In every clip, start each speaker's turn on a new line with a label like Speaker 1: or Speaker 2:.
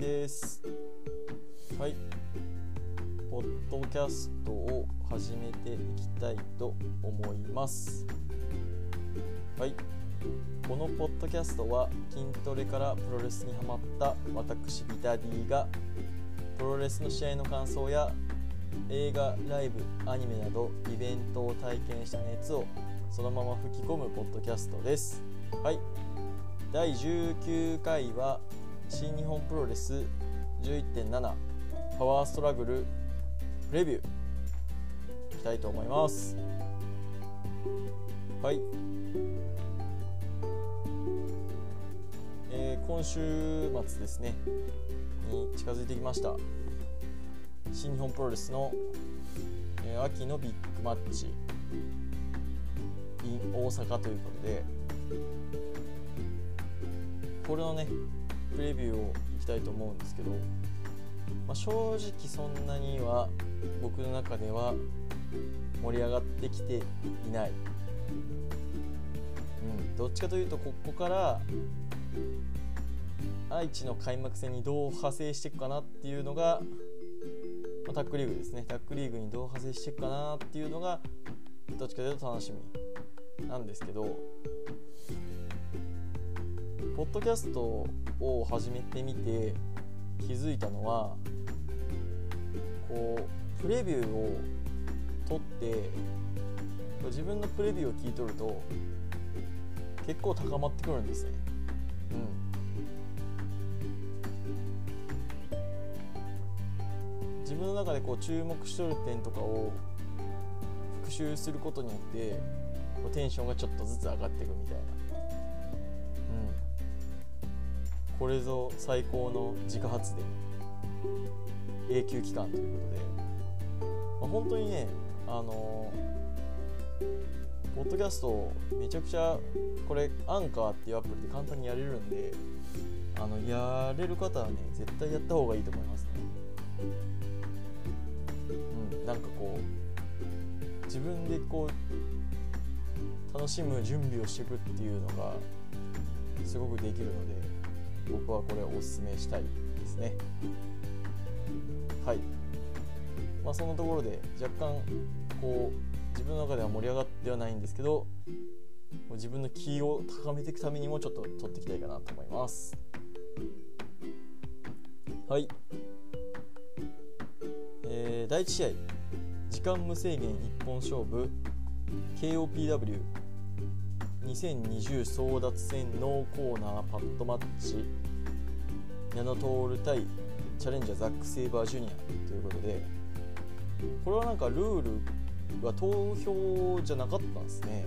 Speaker 1: です。はい。ポッドキャストを始めていきたいと思います。はい。このポッドキャストは筋トレからプロレスにハマった私ビタディがプロレスの試合の感想や映画ライブアニメなどイベントを体験した熱をそのまま吹き込むポッドキャストです。はい。第19回は新日本プロレス11.7パワーストラグルレビュー。いきたいと思います。はい、えー今週末ですねに近づいてきました。新日本プロレスの、えー秋のビッグマッチ。in 大阪ということで。これのねプレビューをいきたいと思うんですけど、まあ、正直そんなには僕の中では盛り上がってきていない、うん、どっちかというとここから愛知の開幕戦にどう派生していくかなっていうのが、まあタックリーグですね。タックリーグにどう派生していくかなっていうのがどっちかというと楽しみなんですけどポッドキャストを始めてみて気づいたのはこうプレビューを撮って自分のプレビューを聞いとると結構高まってくるんですね。うん、自分の中でこう注目しとる点とかを復習することによってこうテンションがちょっとずつ上がっていくみたいな。これぞ最高の自家発電。永久期間ということで、まあ、本当にねあのポッドキャストめちゃくちゃこれアンカーっていうアプリで簡単にやれるんであのやれる方はね絶対やった方がいいと思いますね。うんなんかこう自分でこう楽しむ準備をしていくっていうのがすごくできるので。僕はこれをおすすめしたいですね。はい。まあそのところで若干こう自分の中では盛り上がってはないんですけど自分の気を高めていくためにもちょっと取っていきたいかなと思います。はい。えー第1試合。時間無制限一本勝負。KOPW 2020争奪戦。ノーコーナー。パッドマッチ。矢野徹対チャレンジャーザック・セイバージュニアということでこれはなんかルールが投票じゃなかったんですね。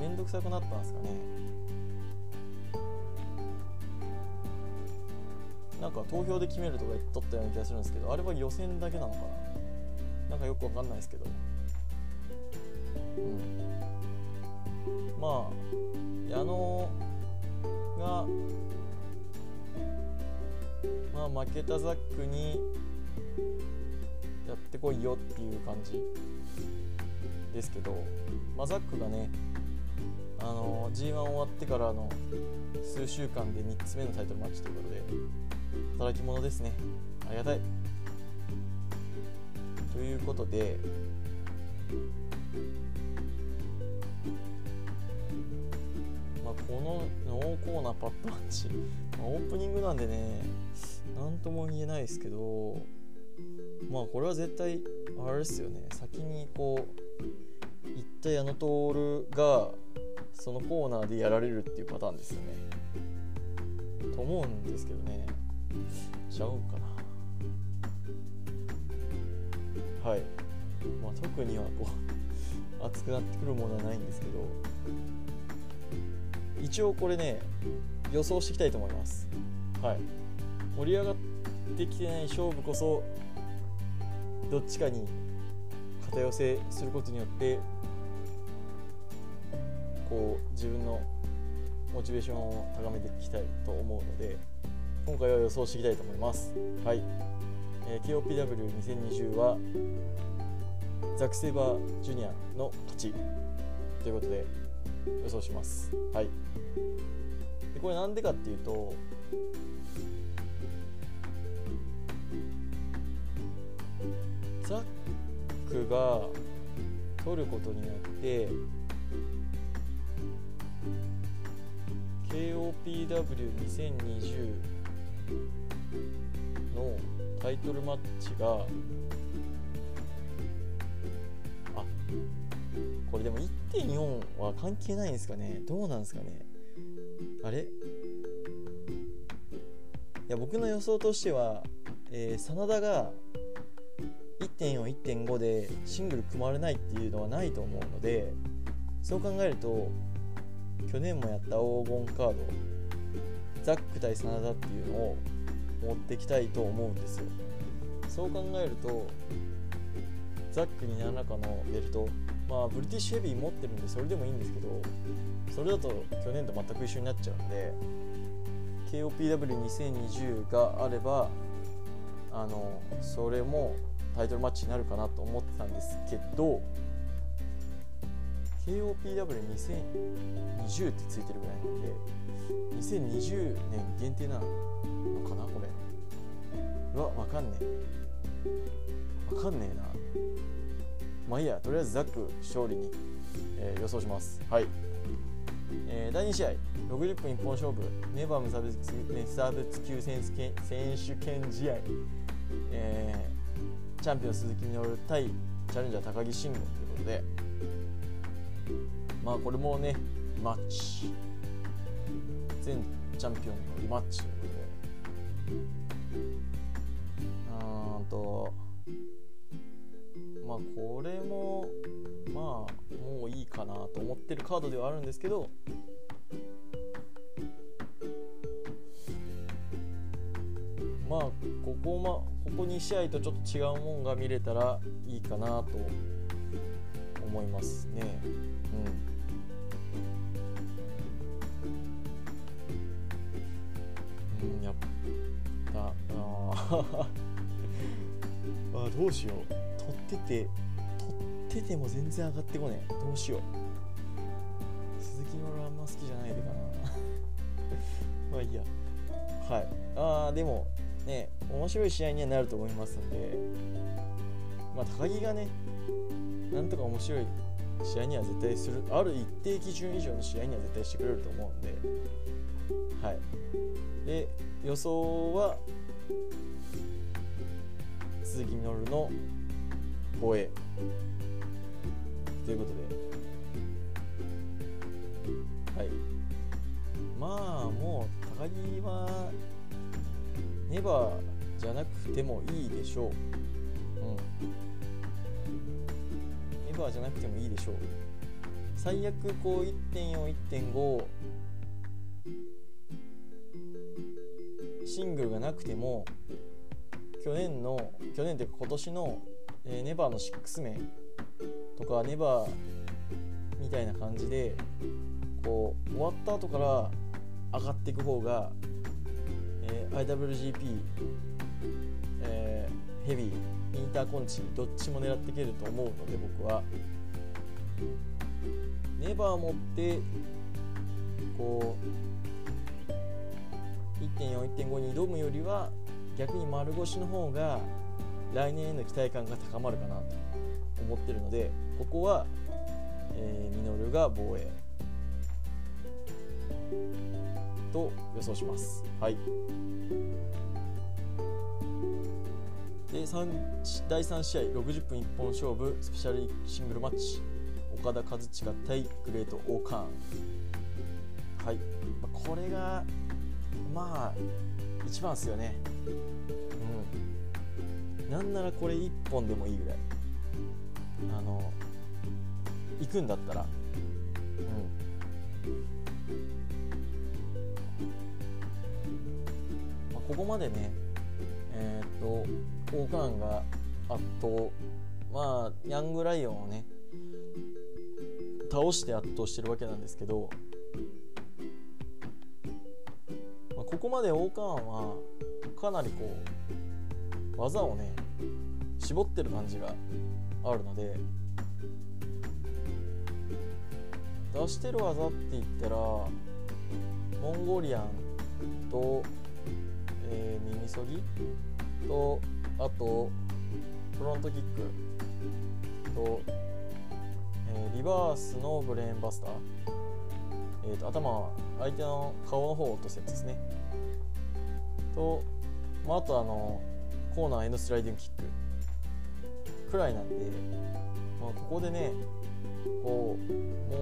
Speaker 1: めんどくさくなったんですかね。なんか投票で決めるとか言っとったような気がするんですけどあれは予選だけなのかな。なんかよくわかんないですけど。うん。まあ矢野がまあ負けたザックにやってこいよっていう感じですけど、まあ、ザックがねあの G1 終わってからの数週間で3つ目のタイトルマッチということで働き者ですね。ありがたい。ということでまあ、このノーコーナーパッドマッチ、まあ、オープニングなんでね何とも言えないですけどまあこれは絶対あれですよね。先にこう行った矢野徹がそのコーナーでやられるっていうパターンですよね。と思うんですけどね。ちゃうかな。はい。まあ特にはこう熱くなってくるものはないんですけど一応これね予想していきたいと思います。はい。盛り上がってきてない勝負こそどっちかに片寄せすることによってこう自分のモチベーションを高めていきたいと思うので今回は予想していきたいと思います。はい、えー KOPW2020 はザク・セイバージュニアの勝ち。ということで予想します。はい。でこれなんでかっていうとクが取ることによって KOPW2020 のタイトルマッチがあこれでも1.4は関係ないんですかね？どうなんですかね？あれ？いや僕の予想としては、えー、真田が1.4、1.5でシングル組まれないっていうのはないと思うのでそう考えると去年もやった黄金カードザック対真田っていうのを持ってきたいと思うんですよ。そう考えるとザックに何らかのベルトまあブリティッシュヘビー持ってるんでそれでもいいんですけどそれだと去年と全く一緒になっちゃうんで KOPW2020 があればあのそれもタイトルマッチになるかなと思ってたんですけど KOPW2020 ってついてるぐらいなんで2020年限定なのかなこれ。うわわかんねえ。わかんねえな。まあいいや。とりあえずザック勝利に、えー、予想します。はい。えー、第2試合60分一本勝負ネバー無差別無差別級選手権試合、えー、チャンピオン鈴木みのる対チャレンジャー高木慎吾ということでまあこれもねマッチ。全チャンピオンのリマッチということで。うんとまあこれもまあもういいかなと思ってるカードではあるんですけど2試合とちょっと違うもんが見れたらいいかなと思いますね。うん。うんやった。あ あどうしよう。取ってて取ってても全然上がってこねえ。どうしよう。鈴木の俺あんま好きじゃないでかな。まあいいや。はい。ああでもね面白い試合にはなると思いますんでまあ高木がねなんとか面白い試合には絶対するある一定基準以上の試合には絶対してくれると思うんではい。で予想は鈴木みのるの防衛。ということで。はい。まあもう高木はネバーじゃなくてもいいでしょう。うん。ネバーじゃなくてもいいでしょう。最悪こう1.41.5シングルがなくても去年の去年というか今年の、えー、ネバーの6面とかネバーみたいな感じでこう終わった後から上がっていく方が、IWGP、えー、ヘビーインターコンチどっちも狙っていけると思うので僕は。ネバー持ってこう1.4、1.5に挑むよりは逆に丸腰の方が来年への期待感が高まるかなと思ってるのでここは、えー、ミノルが防衛。と予想します。はい。で第3試合60分一本勝負スペシャルシングルマッチ。岡田和親対グレート・オーカーン。はい。これがまあ一番っすよね。うん。なんならこれ1本でもいいぐらい。あの行くんだったら。うん、ここまでねえ、っとオーカーンが圧倒まあヤングライオンをね倒して圧倒してるわけなんですけどまあここまでオーカーンはかなりこう技をね絞ってる感じがあるので出してる技って言ったらモンゴリアンと、えー、耳そぎ？とあとフロントキック。と、えーリバースのブレーンバスター、えー、と頭相手の顔の方を落とすやつですね。と、まあ、あとあのコーナーエンドスライディングキック。くらいなんで、まあ、ここでねこう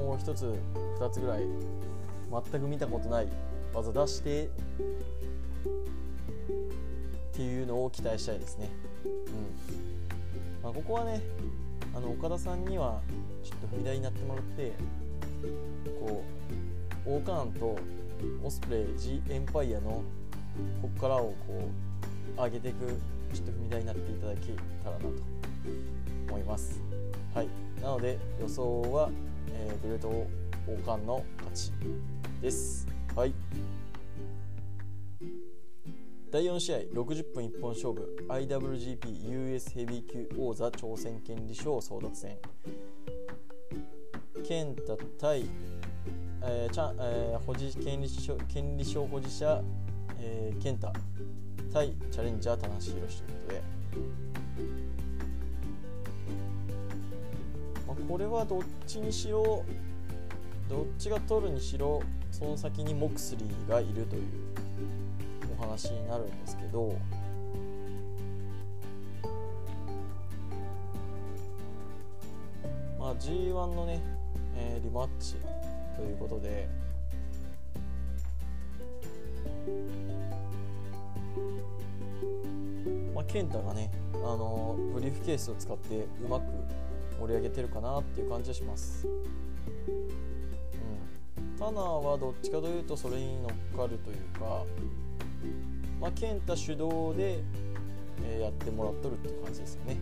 Speaker 1: もう一つ二つぐらい全く見たことない技出してっていうのを期待したいですね。うんまあ、ここはねあの岡田さんにはちょっと踏み台になってもらってこうオーカーンとオスプレイ G エンパイアのここからをこう上げていくちょっと踏み台になっていただけたらなと思います。はい、なので予想は、えー、グレートオーカンの勝ちです。はい。第4試合60分一本勝負 IWGP US ヘビー級王座挑戦権利賞争奪戦。健太対、えーちゃえー保持権利賞権利賞保持者、えー、健太対チャレンジャー田中宏ということで、まあ、これはどっちにしろどっちが取るにしろその先にモクスリーがいるという。お話になるんですけどまあ G1 のね、えーリマッチということでまあ、健太がね、あのブリーフケースを使ってうまく盛り上げてるかなっていう感じがします。うん、タナーはどっちかというとそれに乗っかるというか、まあ、健太主導で、えーやってもらっとるって感じですよね。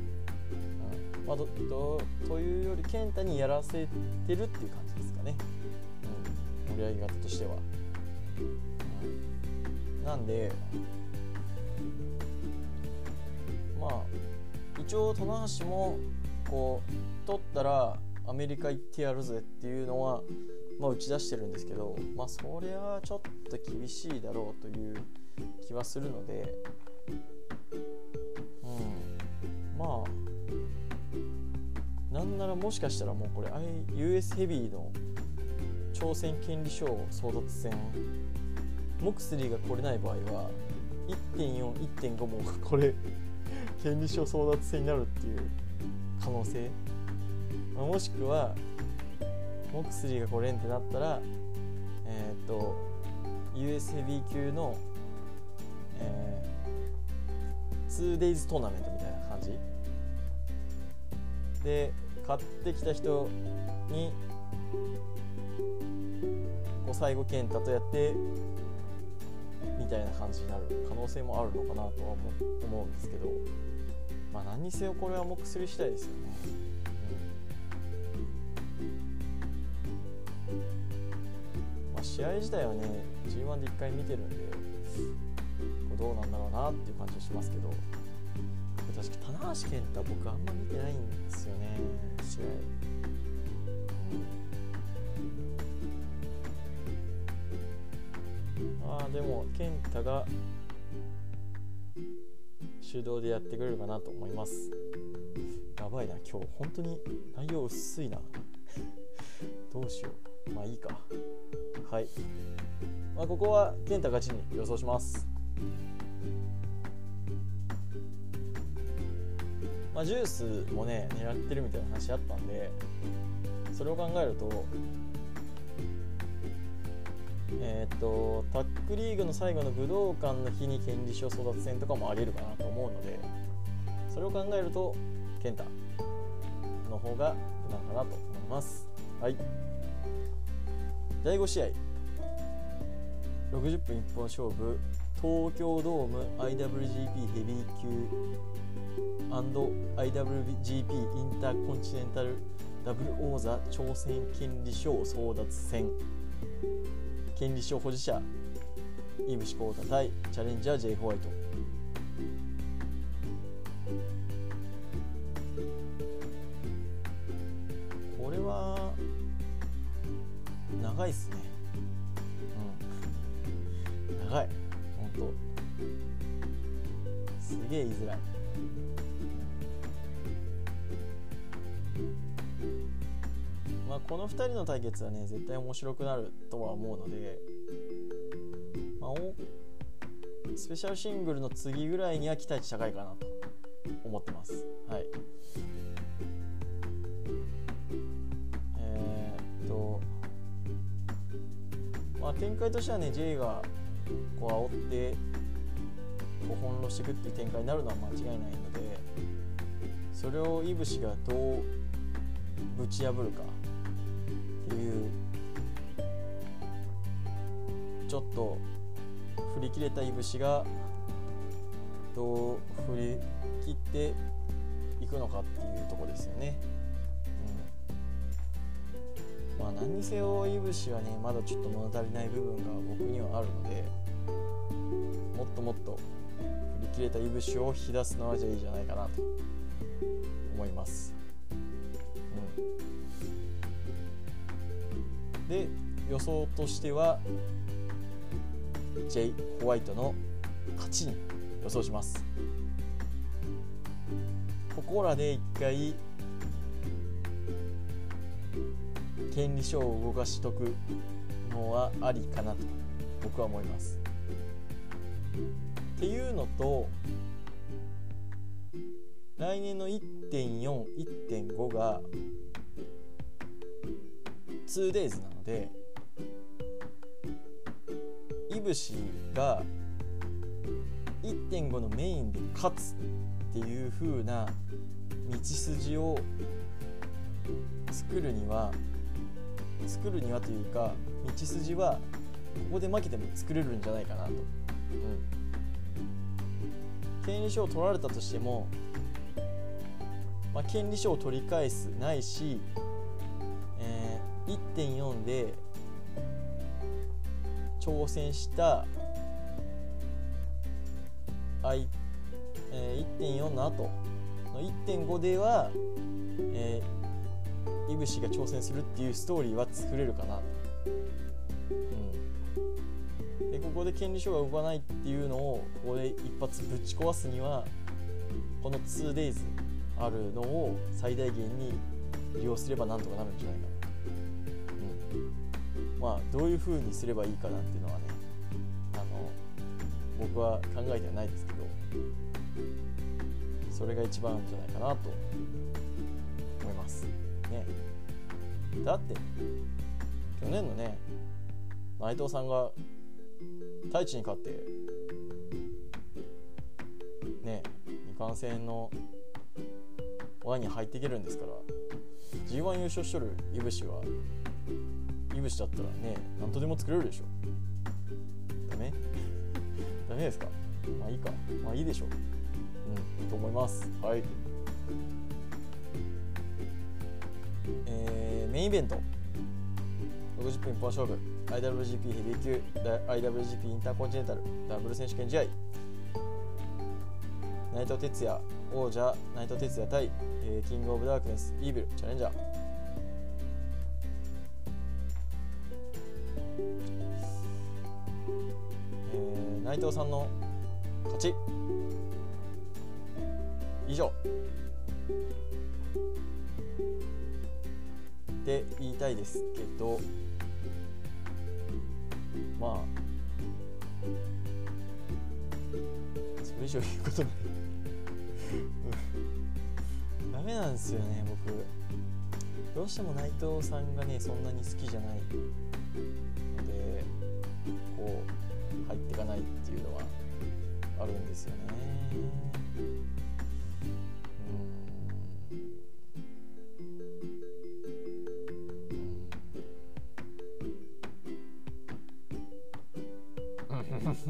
Speaker 1: うんまあ、どどというより健太にやらせてるっていう感じですかね、うん、盛り上げ方としては。うんなんでまあ一応棚橋もこう取ったらアメリカ行ってやるぜっていうのは、まあ、打ち出してるんですけどまあそりゃちょっと厳しいだろうという気はするのでうん。まあなんならもしかしたらもうこれ US ヘビーの挑戦権利賞争奪戦モクスリーが来れない場合は1.4、1.5もこれ権利書争奪戦になるっていう可能性、まあもしくはモクスリーが来れんってなったらえっ、と US ヘビー級の、えー、2days トーナメントみたいな感じ？で買ってきた人にこう最後健太とやってみたいな感じになる可能性もあるのかなとは思うんですけどまあ何にせよこれはもう薬次第ですよね、うん。まあ、試合自体はね G1 で1回見てるんでどうなんだろうなっていう感じはしますけど。確か棚橋健太僕あんま見てないんですよね試合、うん、ああでも健太が手動でやってくれるかなと思います。やばいな今日。本当に内容薄いな。どうしよう。まあいいか。はい、まあ、ここは健太勝ちに予想します。まあ、ジュースもね狙ってるみたいな話あったんでそれを考えるとえーっとタックリーグの最後の武道館の日に権利書争奪戦とかもありえるかなと思うのでそれを考えると健太の方が無難かなと思います。はい。第5試合。60分一本勝負。東京ドーム IWGP ヘビー級 &IWGP インターコンチネンタルダブル王座挑戦権利賞争奪戦。権利賞保持者イブシコータ対チャレンジャー J ホワイト。これは長いっすね。うん。長い。とすげえ言いづらい。まあ、この2人の対決はね絶対面白くなるとは思うので、まあ、スペシャルシングルの次ぐらいには期待値高いかなと思ってます。はい。えー、っとまあ展開としてはね J がこう煽ってこう翻弄していくっていう展開になるのは間違いないのでそれをいぶしがどうぶち破るかっていうちょっと振り切れたいぶしがどう振り切っていくのかっていうとこですよね。うん、まあ何にせよいぶしはねまだちょっと物足りない部分が僕にはあるのでっともっと振り切れたいぶしを引き出すのはじゃあいいじゃないかなと思います。うん、で予想としては J ホワイトの勝ちに予想します。ここらで一回権利書を動かしとくのはありかなと僕は思います。っていうのと来年の1.41.5が 2days なのでいぶしが1.5のメインで勝つっていう風な道筋を作るには作るにはというか道筋はここで負けても作れるんじゃないかなと。うん、権利書を取られたとしても、まあ、権利書を取り返すないし、えー、1.4で挑戦したえー、1.4の後の1.5では、えー、いぶしが挑戦するっていうストーリーは作れるかな、うん、でここで権利書が動かないっていうのをここで一発ぶち壊すにはこの 2days あるのを最大限に利用すればなんとかなるんじゃないかな、うん、まあどういう風にすればいいかなっていうのはねあの僕は考えてはないですけどそれが一番じゃないかなと思います。ね。だって去年のね内藤さんが太一に勝ってね二冠戦の輪に入っていけるんですから G1 優勝しとるいぶしはいぶしだったらね何とでも作れるでしょ。ダメ？ダメですか？まあいいか。まあいいでしょう。うんと思います。はい。えー、メインイベント。60分一本勝負 IWGP ヘビー級 IWGP インターコンチネンタルダブル選手権試合。内藤哲也王者内藤哲也対、えー、キングオブダークネスイーブルチャレンジャー。内藤さんの勝ち。以上。って言いたいですけど。まあそれ以上言うことない。ダメなんですよね僕。どうしても内藤さんがねそんなに好きじゃないのでこう入っていかないっていうのはあるんですよね。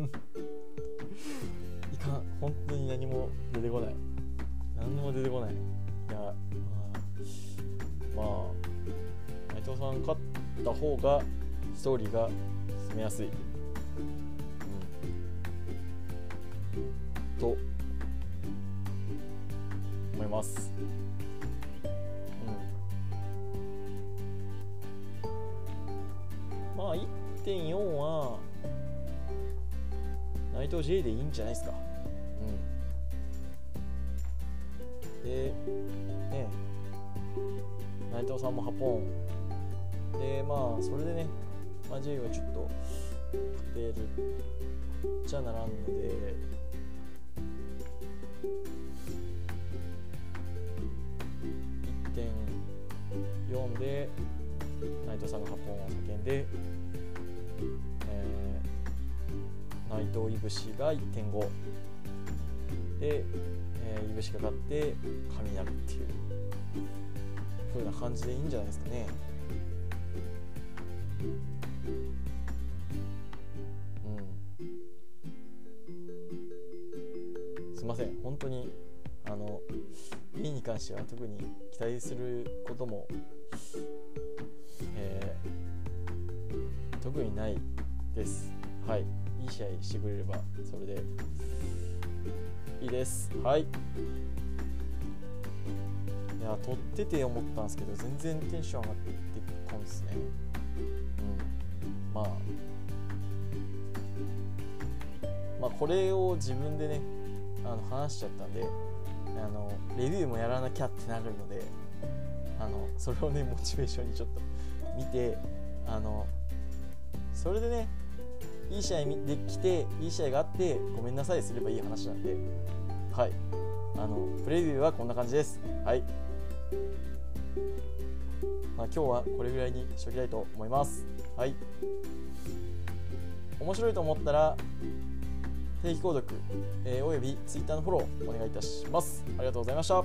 Speaker 1: いかん。本当に何も出てこない。何も出てこない。いやまあ、まあ、内藤さん勝った方がストーリーが進めやすい。うん。と思います。うん、まあ1.4は内藤 J でいいんじゃないですか。うん、でね内藤さんもハポンでまあそれでね、まあ、J はちょっと勝てるじゃならんので1.4で内藤さんが8本を叫んで、藤いぶしが1.5で、えー、いぶしが勝って神なるっていう風な感じでいいんじゃないですかね。うん、すいません。本当にあの B に関しては特に期待することも、えー、特にないです。はい。い試合してくれればそれでいいです。はい。いや撮ってて思ったんですけど全然テンション上がってこんですね。うん。まあ。まあこれを自分でねあの話しちゃったんであのレビューもやらなきゃってなるのであのそれをねモチベーションにちょっと見てあのそれでねいい試合できていい試合があってごめんなさいすればいい話なんではいあのプレビューはこんな感じですはいまあ、今日はこれぐらいにしておきたいと思います。はい。面白いと思ったら、定期購読、えー、および Twitter のフォローお願いいたします。ありがとうございました。